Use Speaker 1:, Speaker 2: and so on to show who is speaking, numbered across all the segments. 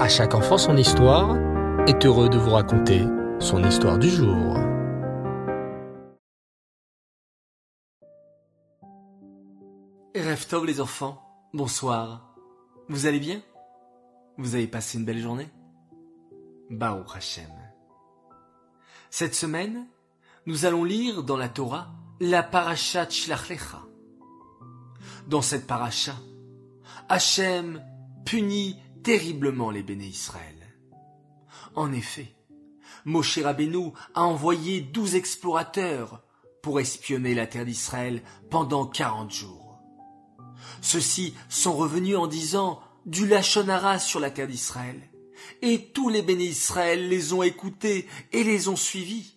Speaker 1: À chaque enfant son histoire est heureux de vous raconter son histoire du jour.
Speaker 2: Rêve les enfants, bonsoir. Vous allez bien? Vous avez passé une belle journée? Baruch Hashem. Cette semaine, nous allons lire dans la Torah la paracha Shlachlecha. Dans cette paracha, Hachem punit terriblement les béné Israël. En effet, Moshe Rabbeinu a envoyé douze explorateurs pour espionner la terre d'Israël pendant quarante jours. Ceux-ci sont revenus en disant du Lachonara sur la terre d'Israël, et tous les béné Israël les ont écoutés et les ont suivis.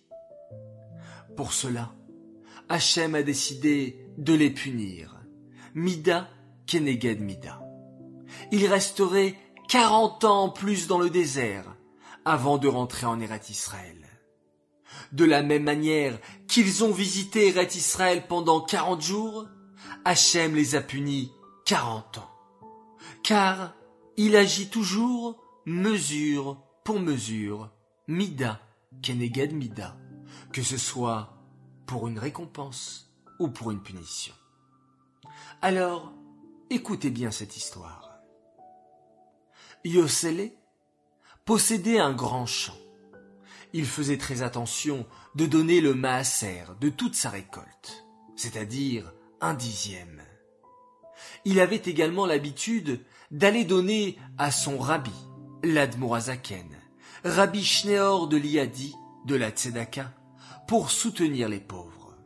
Speaker 2: Pour cela, Hachem a décidé de les punir. Mida keneged Mida. Il resterait quarante ans en plus dans le désert avant de rentrer en Eret Israël. De la même manière qu'ils ont visité Eret Israël pendant quarante jours, Hachem les a punis quarante ans. Car il agit toujours mesure pour mesure, mida, keneged mida, que ce soit pour une récompense ou pour une punition. Alors, écoutez bien cette histoire. Yosele possédait un grand champ. Il faisait très attention de donner le maaser de toute sa récolte, c'est-à-dire un dixième. Il avait également l'habitude d'aller donner à son rabbi, l'Admorazaken, Rabbi Schneor de l'Iadi, de la Tzedaka, pour soutenir les pauvres.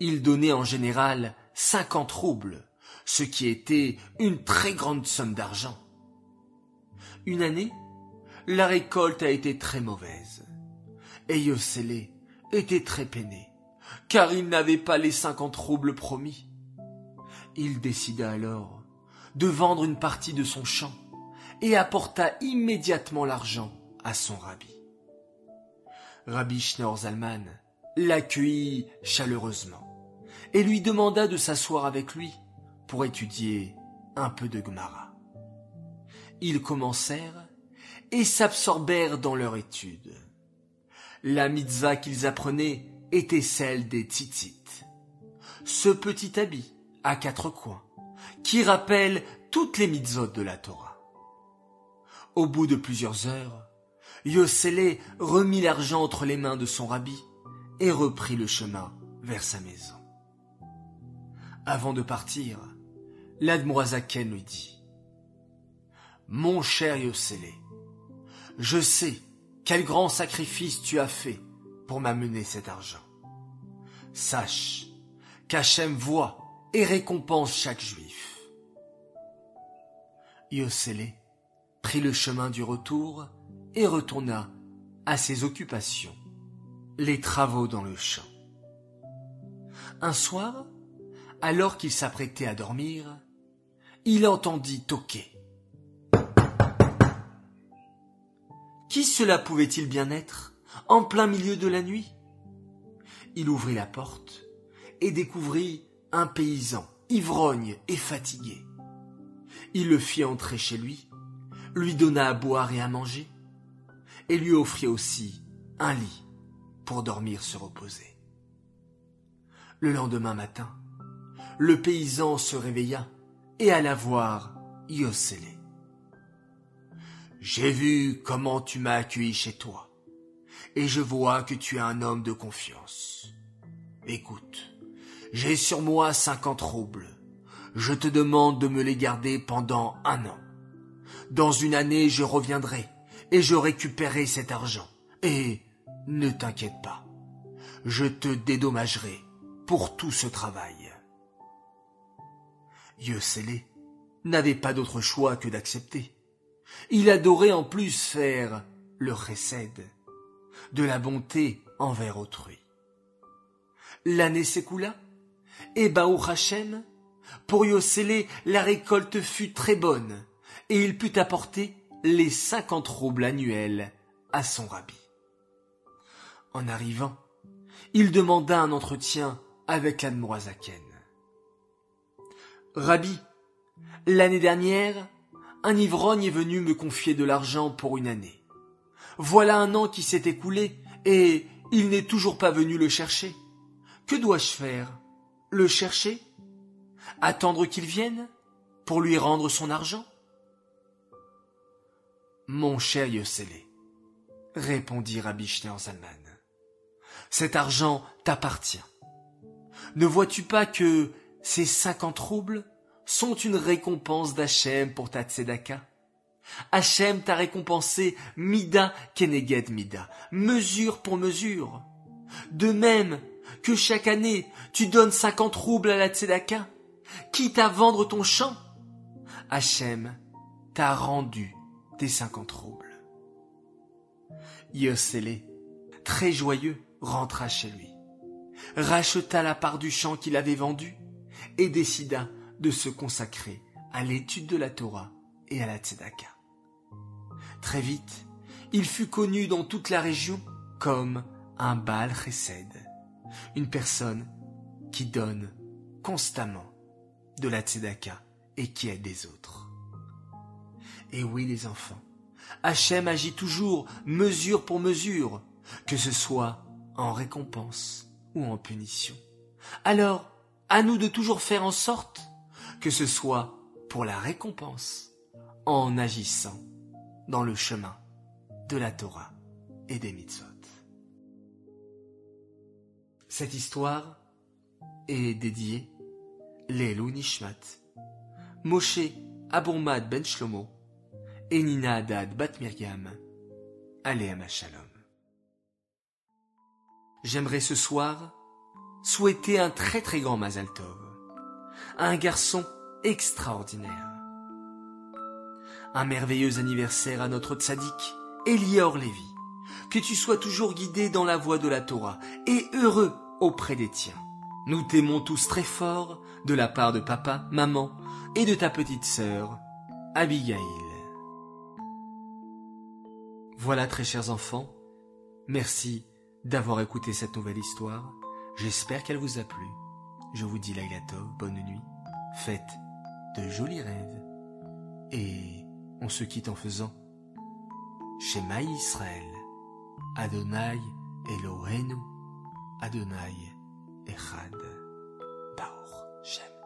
Speaker 2: Il donnait en général cinquante roubles, ce qui était une très grande somme d'argent. Une année, la récolte a été très mauvaise. Et était très peiné, car il n'avait pas les cinquante roubles promis. Il décida alors de vendre une partie de son champ et apporta immédiatement l'argent à son rabbi. Rabbi Schneor Zalman l'accueillit chaleureusement et lui demanda de s'asseoir avec lui pour étudier un peu de Gemara ils commencèrent et s'absorbèrent dans leur étude. La mitzvah qu'ils apprenaient était celle des tzitzit. Ce petit habit à quatre coins qui rappelle toutes les mitzvot de la Torah. Au bout de plusieurs heures, Yosele remit l'argent entre les mains de son rabbi et reprit le chemin vers sa maison. Avant de partir, l'Admoisaken lui dit mon cher Yoselé, je sais quel grand sacrifice tu as fait pour m'amener cet argent. Sache qu'Hachem voit et récompense chaque juif. Yoselé prit le chemin du retour et retourna à ses occupations, les travaux dans le champ. Un soir, alors qu'il s'apprêtait à dormir, il entendit toquer. Qui cela pouvait-il bien être, en plein milieu de la nuit? Il ouvrit la porte et découvrit un paysan, ivrogne et fatigué. Il le fit entrer chez lui, lui donna à boire et à manger, et lui offrit aussi un lit pour dormir se reposer. Le lendemain matin, le paysan se réveilla et alla voir Yoselé. J'ai vu comment tu m'as accueilli chez toi, et je vois que tu es un homme de confiance. Écoute, j'ai sur moi cinquante roubles. Je te demande de me les garder pendant un an. Dans une année, je reviendrai, et je récupérerai cet argent. Et ne t'inquiète pas, je te dédommagerai pour tout ce travail. Yosele n'avait pas d'autre choix que d'accepter. Il adorait en plus faire le chesed, de la bonté envers autrui. L'année s'écoula, et Baou Hachem, pour Yosele, la récolte fut très bonne, et il put apporter les cinquante roubles annuels à son rabbi. En arrivant, il demanda un entretien avec l'Admorazaken. Rabbi, l'année dernière, un ivrogne est venu me confier de l'argent pour une année. Voilà un an qui s'est écoulé, et il n'est toujours pas venu le chercher. Que dois-je faire? Le chercher? Attendre qu'il vienne Pour lui rendre son argent? Mon cher Yossele, répondit Rabbi Salman, cet argent t'appartient. Ne vois-tu pas que ces cinquante roubles sont une récompense d'Hachem pour ta tzedaka Hachem t'a récompensé mida keneged mida, mesure pour mesure. De même que chaque année tu donnes cinquante roubles à la tzedaka, quitte à vendre ton champ, Hachem t'a rendu tes cinquante roubles. Yosele, très joyeux, rentra chez lui, racheta la part du champ qu'il avait vendu et décida de se consacrer à l'étude de la Torah et à la Tzedaka. Très vite, il fut connu dans toute la région comme un Baal Chesed, une personne qui donne constamment de la Tzedaka et qui aide les autres. Et oui les enfants, Hachem agit toujours mesure pour mesure, que ce soit en récompense ou en punition. Alors, à nous de toujours faire en sorte que ce soit pour la récompense, en agissant dans le chemin de la Torah et des mitzvot. Cette histoire est dédiée Lelou Nishmat, Moshe Abourmad Ben Shlomo et Nina Haddad Bat Miriam, Shalom. J'aimerais ce soir souhaiter un très très grand Mazal Tov à un garçon extraordinaire. Un merveilleux anniversaire à notre tzaddik, Elior Lévi. Que tu sois toujours guidé dans la voie de la Torah et heureux auprès des tiens. Nous t'aimons tous très fort de la part de papa, maman et de ta petite sœur, Abigail. Voilà très chers enfants, merci d'avoir écouté cette nouvelle histoire. J'espère qu'elle vous a plu. Je vous dis Lailato, bonne nuit, faites de jolis rêves. Et on se quitte en faisant Shema Israël, Adonai Elohenu, Adonai Echad, Baor Shem.